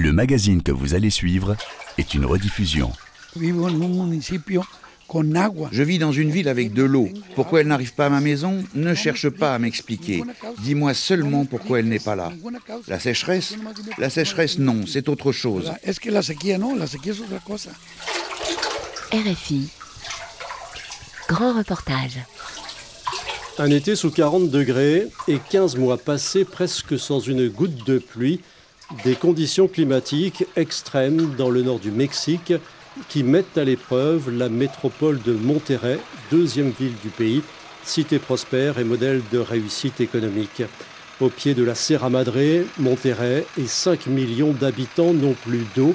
Le magazine que vous allez suivre est une rediffusion. Je vis dans une ville avec de l'eau. Pourquoi elle n'arrive pas à ma maison? Ne cherche pas à m'expliquer. Dis-moi seulement pourquoi elle n'est pas là. La sécheresse? La sécheresse, non, c'est autre chose. RFI. Grand reportage. Un été sous 40 degrés et 15 mois passés presque sans une goutte de pluie. Des conditions climatiques extrêmes dans le nord du Mexique qui mettent à l'épreuve la métropole de Monterrey, deuxième ville du pays, cité prospère et modèle de réussite économique. Au pied de la Sierra Madre, Monterrey et 5 millions d'habitants n'ont plus d'eau.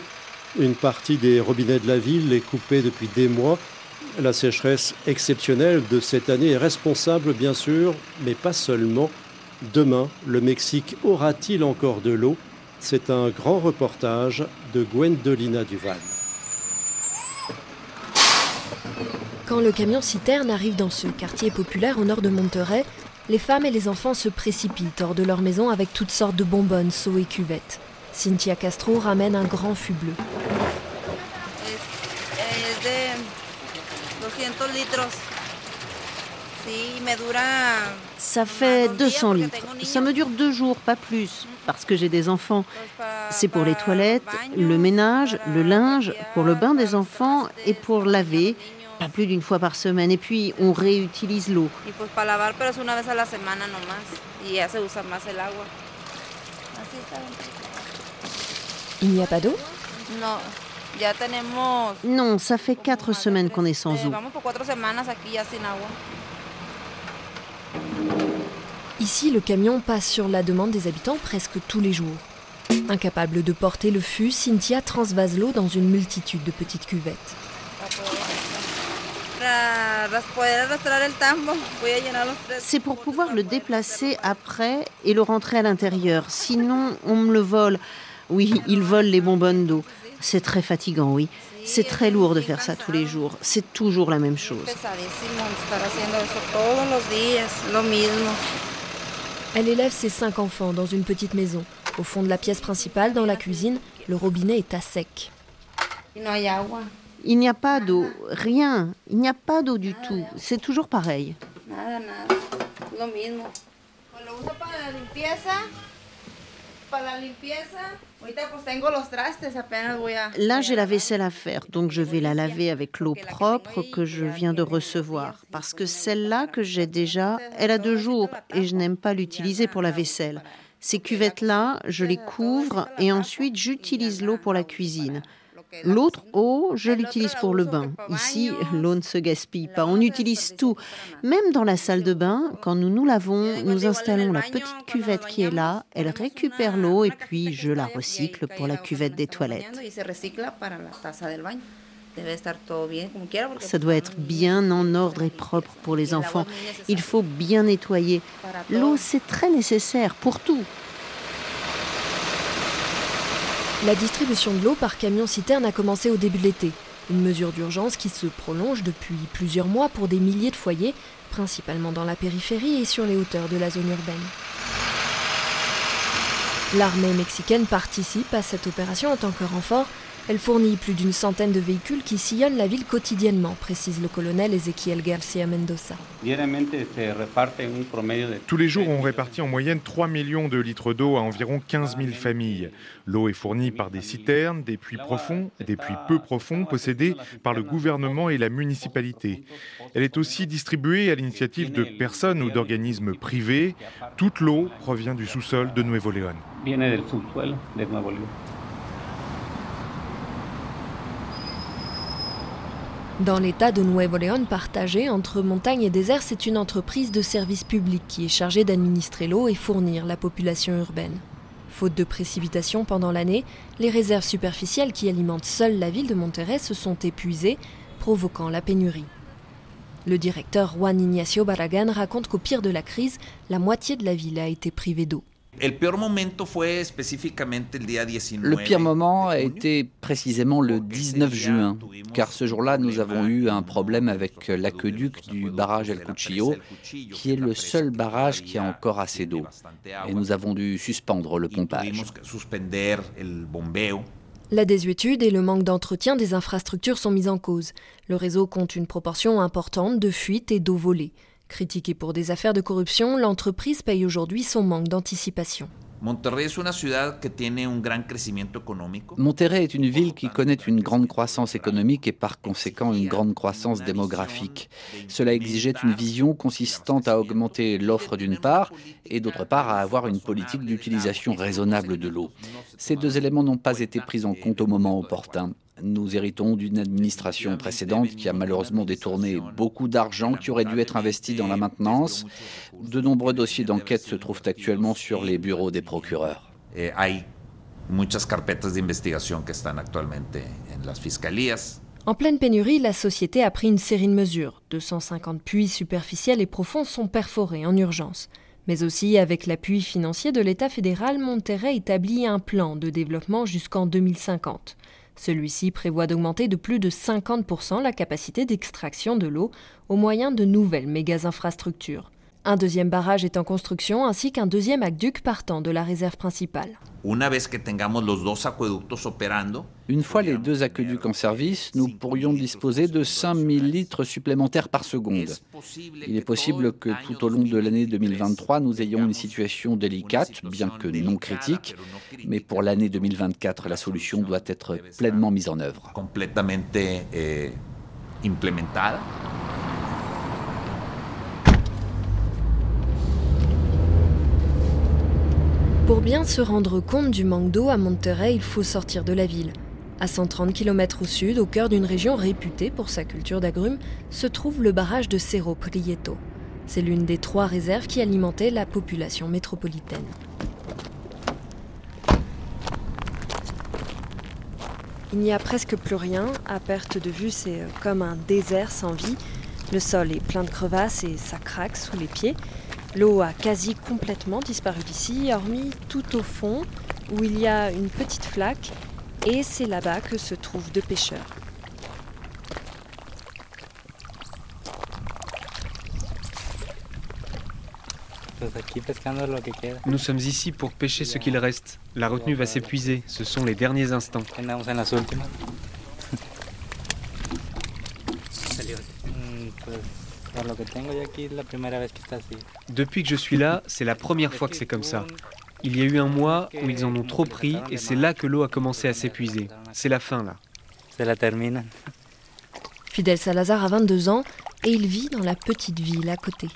Une partie des robinets de la ville est coupée depuis des mois. La sécheresse exceptionnelle de cette année est responsable, bien sûr, mais pas seulement. Demain, le Mexique aura-t-il encore de l'eau? C'est un grand reportage de Gwendolina Duval. Quand le camion citerne arrive dans ce quartier populaire au nord de Monterrey, les femmes et les enfants se précipitent hors de leur maison avec toutes sortes de bonbonnes, seaux et cuvettes. Cynthia Castro ramène un grand fût bleu. Ça fait 200 litres. Ça me dure deux jours, pas plus, parce que j'ai des enfants. C'est pour les toilettes, le ménage, le linge, pour le bain des enfants et pour laver pas plus d'une fois par semaine. Et puis, on réutilise l'eau. Il n'y a pas d'eau? Non, ça fait quatre semaines qu'on est sans eau. Ici, le camion passe sur la demande des habitants presque tous les jours. Incapable de porter le fût, Cynthia transvase l'eau dans une multitude de petites cuvettes. C'est pour pouvoir le déplacer après et le rentrer à l'intérieur. Sinon, on me le vole. Oui, ils volent les bonbonnes d'eau. C'est très fatigant, oui. C'est très lourd de faire ça tous les jours. C'est toujours la même chose. Elle élève ses cinq enfants dans une petite maison. Au fond de la pièce principale, dans la cuisine, le robinet est à sec. Il n'y a pas d'eau, rien. Il n'y a pas d'eau du tout. C'est toujours pareil. Là, j'ai la vaisselle à faire, donc je vais la laver avec l'eau propre que je viens de recevoir. Parce que celle-là que j'ai déjà, elle a deux jours et je n'aime pas l'utiliser pour la vaisselle. Ces cuvettes-là, je les couvre et ensuite j'utilise l'eau pour la cuisine. L'autre eau, je l'utilise pour le bain. Ici, l'eau ne se gaspille pas. On utilise tout. Même dans la salle de bain, quand nous nous lavons, nous installons la petite cuvette qui est là. Elle récupère l'eau et puis je la recycle pour la cuvette des toilettes. Ça doit être bien en ordre et propre pour les enfants. Il faut bien nettoyer. L'eau, c'est très nécessaire pour tout. La distribution de l'eau par camion-citerne a commencé au début de l'été, une mesure d'urgence qui se prolonge depuis plusieurs mois pour des milliers de foyers, principalement dans la périphérie et sur les hauteurs de la zone urbaine. L'armée mexicaine participe à cette opération en tant que renfort elle fournit plus d'une centaine de véhicules qui sillonnent la ville quotidiennement, précise le colonel Ezequiel Garcia Mendoza. Tous les jours, on répartit en moyenne 3 millions de litres d'eau à environ 15 000 familles. L'eau est fournie par des citernes, des puits profonds, des puits peu profonds possédés par le gouvernement et la municipalité. Elle est aussi distribuée à l'initiative de personnes ou d'organismes privés. Toute l'eau provient du sous-sol de Nuevo León. Dans l'état de Nuevo León partagé entre montagne et désert, c'est une entreprise de service public qui est chargée d'administrer l'eau et fournir la population urbaine. Faute de précipitations pendant l'année, les réserves superficielles qui alimentent seule la ville de Monterrey se sont épuisées, provoquant la pénurie. Le directeur Juan Ignacio Barragan raconte qu'au pire de la crise, la moitié de la ville a été privée d'eau. Le pire moment a été précisément le 19 juin, car ce jour-là, nous avons eu un problème avec l'aqueduc du barrage El Cuchillo, qui est le seul barrage qui a encore assez d'eau. Et nous avons dû suspendre le pompage. La désuétude et le manque d'entretien des infrastructures sont mis en cause. Le réseau compte une proportion importante de fuites et d'eau volée. Critiquée pour des affaires de corruption, l'entreprise paye aujourd'hui son manque d'anticipation. Monterrey est une ville qui connaît une grande croissance économique et par conséquent une grande croissance démographique. Cela exigeait une vision consistant à augmenter l'offre d'une part et d'autre part à avoir une politique d'utilisation raisonnable de l'eau. Ces deux éléments n'ont pas été pris en compte au moment opportun. Nous héritons d'une administration précédente qui a malheureusement détourné beaucoup d'argent qui aurait dû être investi dans la maintenance. De nombreux dossiers d'enquête se trouvent actuellement sur les bureaux des procureurs. En pleine pénurie, la société a pris une série de mesures. 250 puits superficiels et profonds sont perforés en urgence. Mais aussi, avec l'appui financier de l'État fédéral, Monterrey établit un plan de développement jusqu'en 2050. Celui-ci prévoit d'augmenter de plus de 50% la capacité d'extraction de l'eau au moyen de nouvelles méga-infrastructures. Un deuxième barrage est en construction ainsi qu'un deuxième aqueduc partant de la réserve principale. Une fois les deux aqueducs en service, nous pourrions disposer de 5000 litres supplémentaires par seconde. Il est possible que tout au long de l'année 2023, nous ayons une situation délicate, bien que non critique, mais pour l'année 2024, la solution doit être pleinement mise en œuvre. Pour bien se rendre compte du manque d'eau à Monterrey, il faut sortir de la ville. À 130 km au sud, au cœur d'une région réputée pour sa culture d'agrumes, se trouve le barrage de Cerro Prieto. C'est l'une des trois réserves qui alimentaient la population métropolitaine. Il n'y a presque plus rien. À perte de vue, c'est euh, comme un désert sans vie. Le sol est plein de crevasses et ça craque sous les pieds. L'eau a quasi complètement disparu d'ici, hormis tout au fond où il y a une petite flaque, et c'est là-bas que se trouvent deux pêcheurs. Nous sommes ici pour pêcher ce qu'il reste. La retenue va s'épuiser, ce sont les derniers instants. Depuis que je suis là, c'est la première fois que c'est comme ça. Il y a eu un mois où ils en ont trop pris et c'est là que l'eau a commencé à s'épuiser. C'est la fin là. Fidel Salazar a 22 ans et il vit dans la petite ville à côté.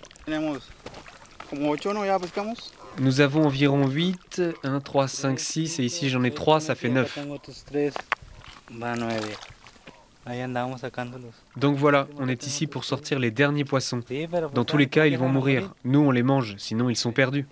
Nous avons environ 8, 1, 3, 5, 6 et ici j'en ai 3, ça fait 9. Donc voilà, on est ici pour sortir les derniers poissons. Dans tous les cas, ils vont mourir. Nous, on les mange, sinon ils sont perdus.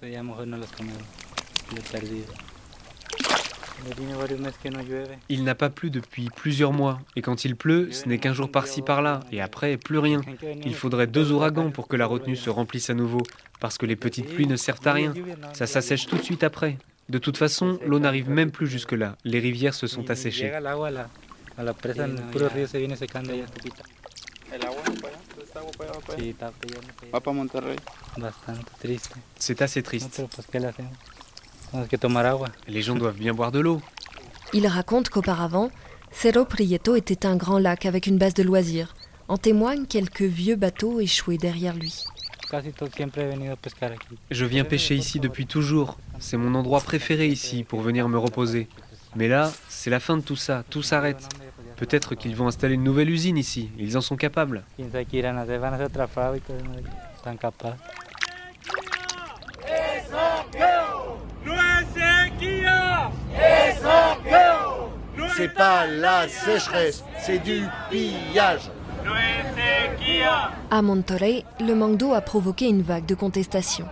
Il n'a pas plu depuis plusieurs mois, et quand il pleut, ce n'est qu'un jour par-ci par-là, et après, plus rien. Il faudrait deux ouragans pour que la retenue se remplisse à nouveau, parce que les petites pluies ne servent à rien. Ça s'assèche tout de suite après. De toute façon, l'eau n'arrive même plus jusque-là. Les rivières se sont asséchées. C'est assez triste. Les gens doivent bien boire de l'eau. Il raconte qu'auparavant, Cerro Prieto était un grand lac avec une base de loisirs. En témoignent quelques vieux bateaux échoués derrière lui. Je viens pêcher ici depuis toujours. C'est mon endroit préféré ici pour venir me reposer. Mais là, c'est la fin de tout ça. Tout s'arrête. Peut-être qu'ils vont installer une nouvelle usine ici. Ils en sont capables. C'est pas la sécheresse, c'est du pillage. À Monterrey, le manque d'eau a provoqué une vague de contestation.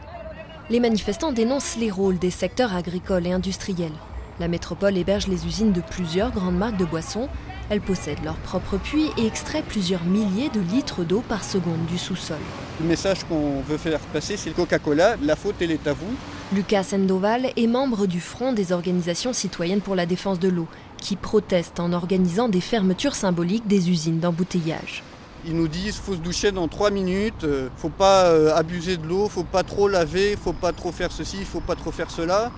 Les manifestants dénoncent les rôles des secteurs agricoles et industriels. La métropole héberge les usines de plusieurs grandes marques de boissons. Elles possèdent leur propre puits et extraient plusieurs milliers de litres d'eau par seconde du sous-sol. Le message qu'on veut faire passer, c'est le Coca-Cola, la faute elle est à vous. Lucas Sandoval est membre du Front des organisations citoyennes pour la défense de l'eau, qui proteste en organisant des fermetures symboliques des usines d'embouteillage. Ils nous disent faut se doucher dans 3 minutes, euh, faut pas euh, abuser de l'eau, faut pas trop laver, faut pas trop faire ceci, faut pas trop faire cela.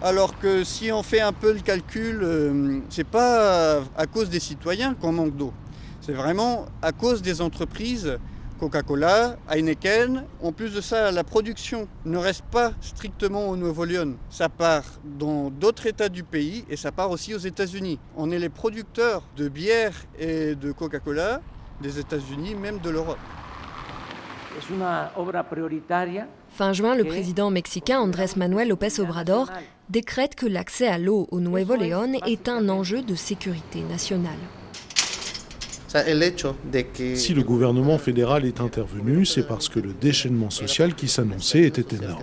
Alors que si on fait un peu le calcul, euh, c'est pas à cause des citoyens qu'on manque d'eau. C'est vraiment à cause des entreprises Coca-Cola, Heineken. En plus de ça, la production ne reste pas strictement au Nouveau-Lyon. Ça part dans d'autres États du pays et ça part aussi aux États-Unis. On est les producteurs de bière et de Coca-Cola des États-Unis, même de l'Europe. Fin juin, le président mexicain Andrés Manuel López Obrador décrète que l'accès à l'eau au Nuevo León est un enjeu de sécurité nationale. Si le gouvernement fédéral est intervenu, c'est parce que le déchaînement social qui s'annonçait était énorme.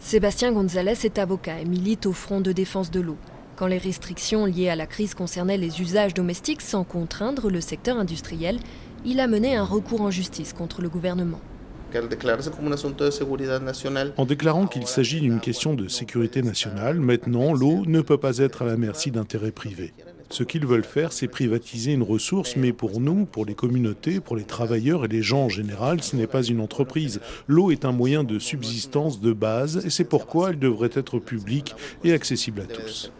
Sébastien González est avocat et milite au Front de défense de l'eau. Quand les restrictions liées à la crise concernaient les usages domestiques sans contraindre le secteur industriel, il a mené un recours en justice contre le gouvernement. En déclarant qu'il s'agit d'une question de sécurité nationale, maintenant l'eau ne peut pas être à la merci d'intérêts privés. Ce qu'ils veulent faire, c'est privatiser une ressource, mais pour nous, pour les communautés, pour les travailleurs et les gens en général, ce n'est pas une entreprise. L'eau est un moyen de subsistance de base et c'est pourquoi elle devrait être publique et accessible à tous.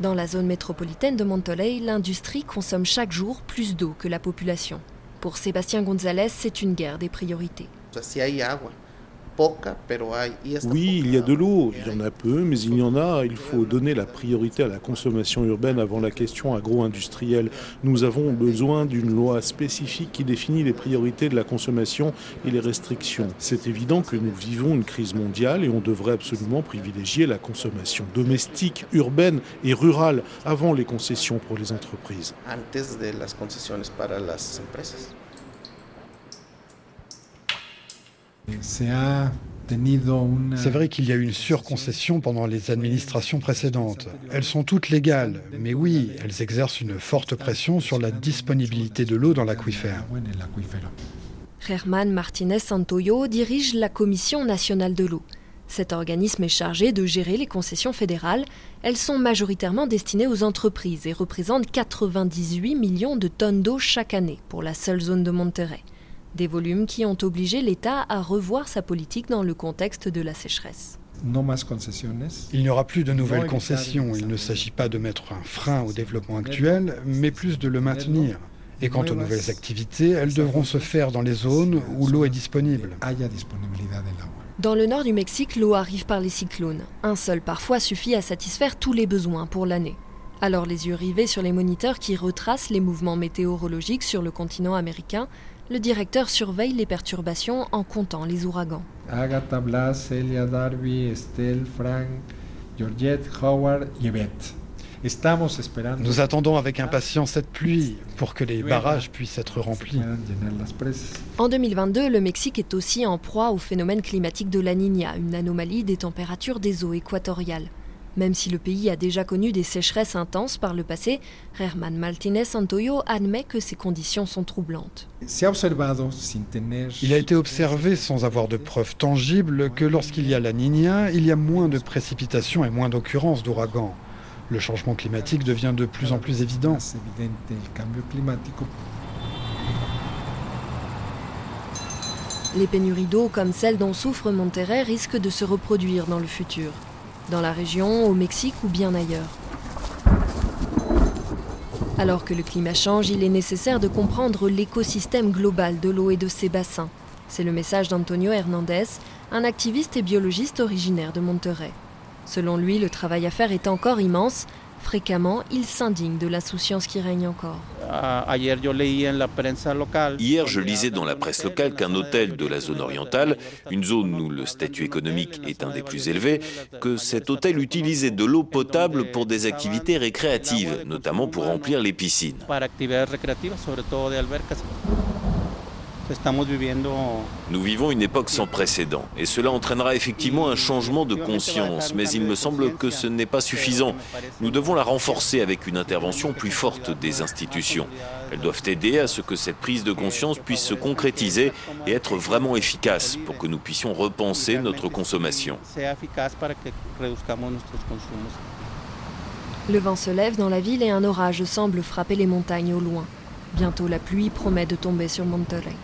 Dans la zone métropolitaine de Monterrey, l'industrie consomme chaque jour plus d'eau que la population. Pour Sébastien González, c'est une guerre des priorités. Oui, il y a de l'eau, il y en a peu, mais il y en a. Il faut donner la priorité à la consommation urbaine avant la question agro-industrielle. Nous avons besoin d'une loi spécifique qui définit les priorités de la consommation et les restrictions. C'est évident que nous vivons une crise mondiale et on devrait absolument privilégier la consommation domestique, urbaine et rurale avant les concessions pour les entreprises. C'est vrai qu'il y a eu une surconcession pendant les administrations précédentes. Elles sont toutes légales, mais oui, elles exercent une forte pression sur la disponibilité de l'eau dans l'aquifère. Germán Martínez Santoyo dirige la Commission nationale de l'eau. Cet organisme est chargé de gérer les concessions fédérales. Elles sont majoritairement destinées aux entreprises et représentent 98 millions de tonnes d'eau chaque année pour la seule zone de Monterrey. Des volumes qui ont obligé l'État à revoir sa politique dans le contexte de la sécheresse. Il n'y aura plus de nouvelles concessions. Il ne s'agit pas de mettre un frein au développement actuel, mais plus de le maintenir. Et quant aux nouvelles activités, elles devront se faire dans les zones où l'eau est disponible. Dans le nord du Mexique, l'eau arrive par les cyclones. Un seul parfois suffit à satisfaire tous les besoins pour l'année. Alors les yeux rivés sur les moniteurs qui retracent les mouvements météorologiques sur le continent américain, le directeur surveille les perturbations en comptant les ouragans. Agatha Blas, Celia Darby, Estelle, Frank, Georgette, Howard et Beth. Nous attendons avec impatience cette pluie pour que les barrages puissent être remplis. En 2022, le Mexique est aussi en proie au phénomène climatique de la Niña, une anomalie des températures des eaux équatoriales. Même si le pays a déjà connu des sécheresses intenses par le passé, Herman Martínez Santoyo admet que ces conditions sont troublantes. Il a été observé sans avoir de preuves tangibles que lorsqu'il y a la Niña, il y a moins de précipitations et moins d'occurrences d'ouragans. Le changement climatique devient de plus en plus évident. Les pénuries d'eau comme celles dont souffre Monterrey risquent de se reproduire dans le futur dans la région, au Mexique ou bien ailleurs. Alors que le climat change, il est nécessaire de comprendre l'écosystème global de l'eau et de ses bassins. C'est le message d'Antonio Hernandez, un activiste et biologiste originaire de Monterrey. Selon lui, le travail à faire est encore immense, Fréquemment, il s'indigne de l'insouciance qui règne encore. Hier, je lisais dans la presse locale qu'un hôtel de la zone orientale, une zone où le statut économique est un des plus élevés, que cet hôtel utilisait de l'eau potable pour des activités récréatives, notamment pour remplir les piscines. Nous vivons une époque sans précédent et cela entraînera effectivement un changement de conscience, mais il me semble que ce n'est pas suffisant. Nous devons la renforcer avec une intervention plus forte des institutions. Elles doivent aider à ce que cette prise de conscience puisse se concrétiser et être vraiment efficace pour que nous puissions repenser notre consommation. Le vent se lève dans la ville et un orage semble frapper les montagnes au loin. Bientôt la pluie promet de tomber sur Monterrey.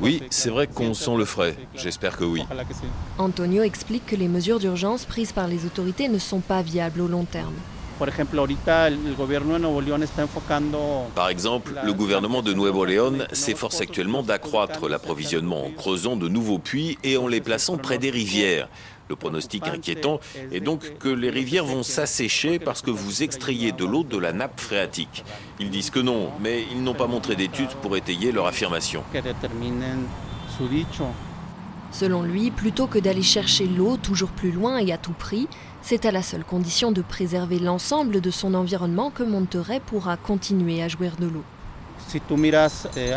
Oui, c'est vrai qu'on sent le frais. J'espère que oui. Antonio explique que les mesures d'urgence prises par les autorités ne sont pas viables au long terme. Par exemple, le gouvernement de Nuevo León s'efforce actuellement d'accroître l'approvisionnement en creusant de nouveaux puits et en les plaçant près des rivières. Le pronostic inquiétant est donc que les rivières vont s'assécher parce que vous extrayez de l'eau de la nappe phréatique. Ils disent que non, mais ils n'ont pas montré d'études pour étayer leur affirmation. Selon lui, plutôt que d'aller chercher l'eau toujours plus loin et à tout prix, c'est à la seule condition de préserver l'ensemble de son environnement que Monterrey pourra continuer à jouir de l'eau. Eh,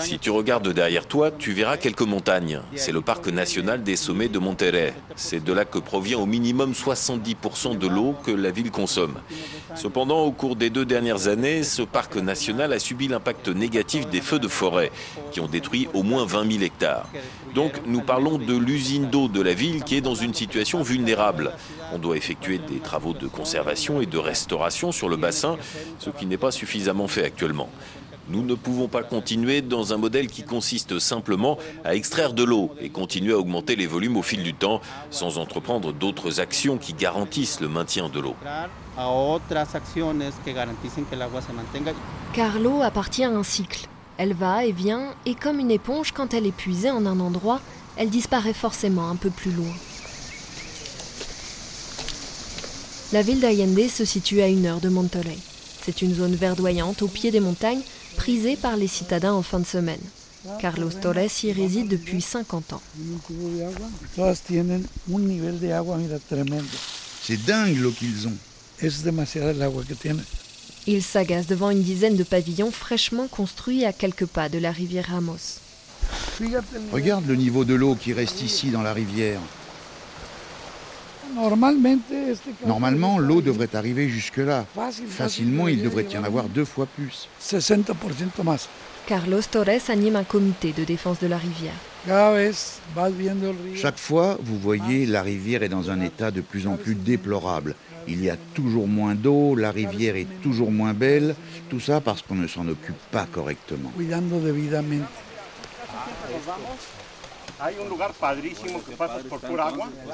si tu regardes derrière toi, tu verras quelques montagnes. C'est le parc national des sommets de Monterrey. C'est de là que provient au minimum 70% de l'eau que la ville consomme. Cependant, au cours des deux dernières années, ce parc national a subi l'impact négatif des feux de forêt, qui ont détruit au moins 20 000 hectares. Donc nous parlons de l'usine d'eau de la ville qui est dans une situation vulnérable. On doit effectuer des travaux de conservation et de restauration sur le bassin, ce qui n'est pas suffisamment fait actuellement. Nous ne pouvons pas continuer dans un modèle qui consiste simplement à extraire de l'eau et continuer à augmenter les volumes au fil du temps sans entreprendre d'autres actions qui garantissent le maintien de l'eau. Car l'eau appartient à un cycle. Elle va et vient, et comme une éponge, quand elle est puisée en un endroit, elle disparaît forcément un peu plus loin. La ville d'Allende se situe à une heure de Monterrey. C'est une zone verdoyante au pied des montagnes, prisée par les citadins en fin de semaine. Carlos Torres y réside depuis 50 ans. C'est dingue l'eau qu'ils ont. Ils s'agacent devant une dizaine de pavillons fraîchement construits à quelques pas de la rivière Ramos. Regarde le niveau de l'eau qui reste ici dans la rivière. Normalement, l'eau devrait arriver jusque-là. Facilement, il devrait y en avoir deux fois plus. Carlos Torres anime un comité de défense de la rivière. Chaque fois, vous voyez, la rivière est dans un état de plus en plus déplorable. Il y a toujours moins d'eau, la rivière est toujours moins belle, tout ça parce qu'on ne s'en occupe pas correctement.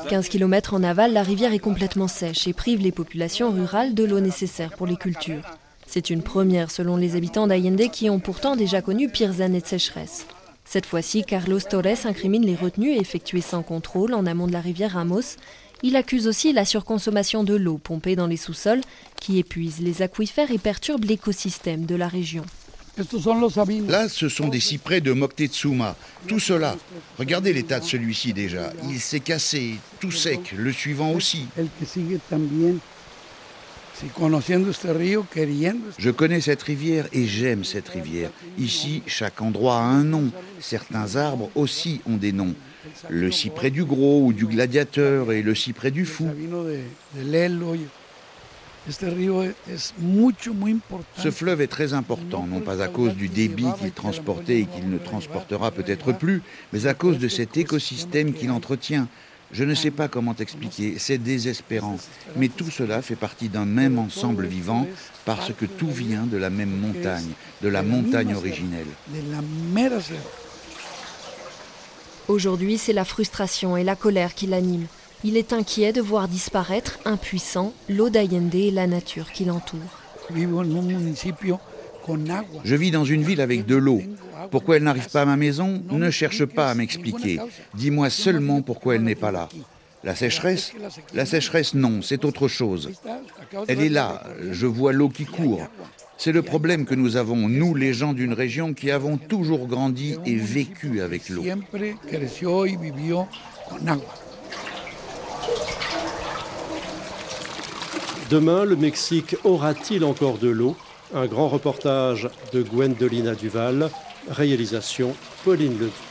15 km en aval, la rivière est complètement sèche et prive les populations rurales de l'eau nécessaire pour les cultures. C'est une première selon les habitants d'Allende qui ont pourtant déjà connu pires années de sécheresse. Cette fois-ci, Carlos Torres incrimine les retenues effectuées sans contrôle en amont de la rivière Ramos. Il accuse aussi la surconsommation de l'eau pompée dans les sous-sols qui épuise les aquifères et perturbe l'écosystème de la région. Là, ce sont des cyprès de Moctezuma. Tout cela. Regardez l'état de celui-ci déjà. Il s'est cassé, tout sec. Le suivant aussi. Je connais cette rivière et j'aime cette rivière. Ici, chaque endroit a un nom. Certains arbres aussi ont des noms. Le cyprès du gros ou du gladiateur et le cyprès du fou. Ce fleuve est très important, non pas à cause du débit qu'il transportait et qu'il ne transportera peut-être plus, mais à cause de cet écosystème qu'il entretient. Je ne sais pas comment expliquer, c'est désespérant, mais tout cela fait partie d'un même ensemble vivant parce que tout vient de la même montagne, de la montagne originelle. Aujourd'hui, c'est la frustration et la colère qui l'animent. Il est inquiet de voir disparaître, impuissant, l'eau d'Allende et la nature qui l'entoure. Je vis dans une ville avec de l'eau. Pourquoi elle n'arrive pas à ma maison? Ne cherche pas à m'expliquer. Dis-moi seulement pourquoi elle n'est pas là. La sécheresse? La sécheresse, non, c'est autre chose. Elle est là, je vois l'eau qui court. C'est le problème que nous avons, nous les gens d'une région qui avons toujours grandi et vécu avec l'eau. Demain, le Mexique aura-t-il encore de l'eau? Un grand reportage de Gwendolina Duval Réalisation Pauline Ledoux.